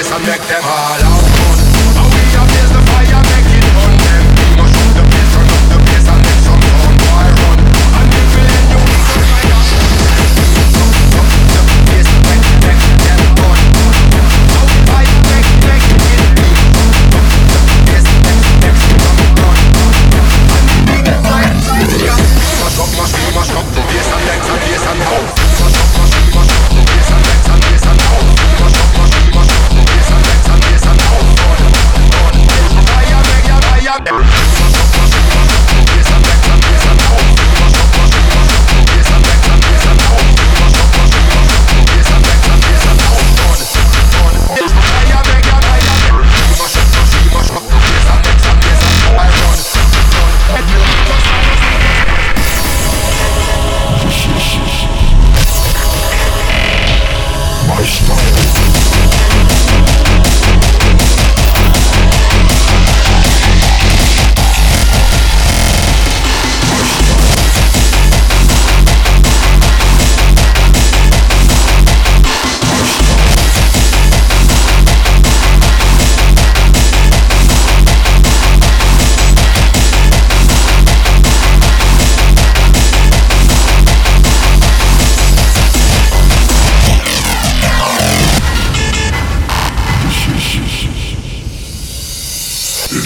place and make them all out. It's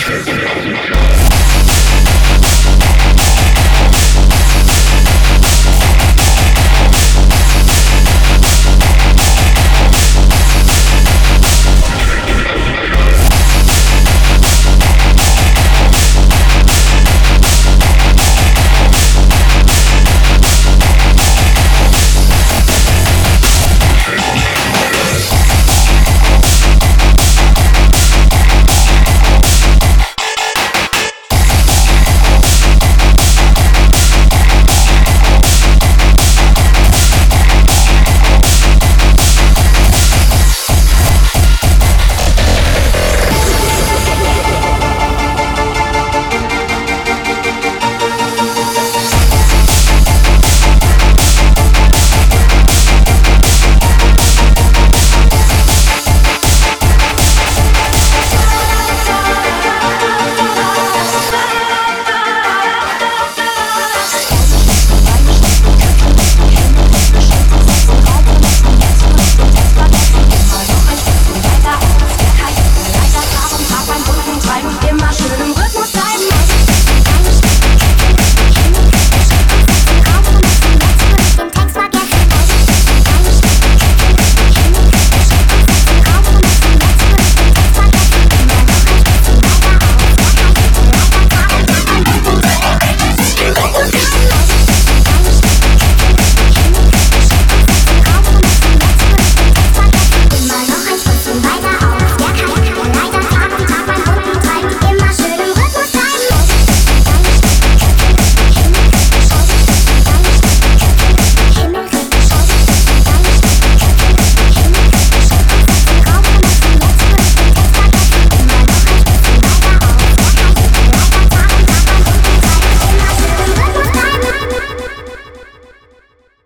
Because